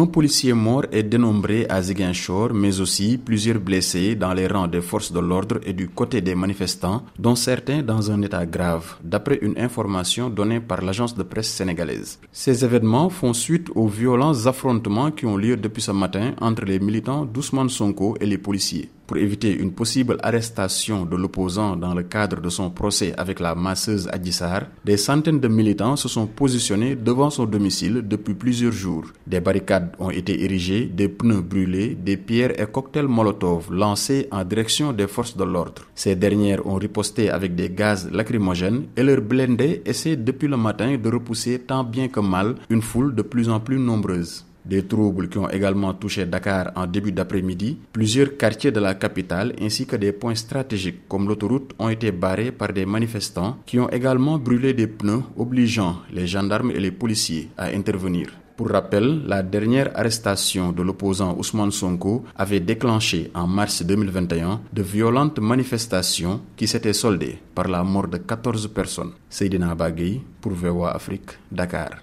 Un policier mort est dénombré à Ziguinchor, mais aussi plusieurs blessés dans les rangs des forces de l'ordre et du côté des manifestants, dont certains dans un état grave, d'après une information donnée par l'agence de presse sénégalaise. Ces événements font suite aux violents affrontements qui ont lieu depuis ce matin entre les militants d'Ousmane Sonko et les policiers pour éviter une possible arrestation de l'opposant dans le cadre de son procès avec la masseuse Adjissar, des centaines de militants se sont positionnés devant son domicile depuis plusieurs jours. Des barricades ont été érigées, des pneus brûlés, des pierres et cocktails Molotov lancés en direction des forces de l'ordre. Ces dernières ont riposté avec des gaz lacrymogènes et leurs blindés essaient depuis le matin de repousser tant bien que mal une foule de plus en plus nombreuse. Des troubles qui ont également touché Dakar en début d'après-midi, plusieurs quartiers de la capitale ainsi que des points stratégiques comme l'autoroute ont été barrés par des manifestants qui ont également brûlé des pneus obligeant les gendarmes et les policiers à intervenir. Pour rappel, la dernière arrestation de l'opposant Ousmane Sonko avait déclenché en mars 2021 de violentes manifestations qui s'étaient soldées par la mort de 14 personnes. Seydina Bagui pour VOA Afrique, Dakar.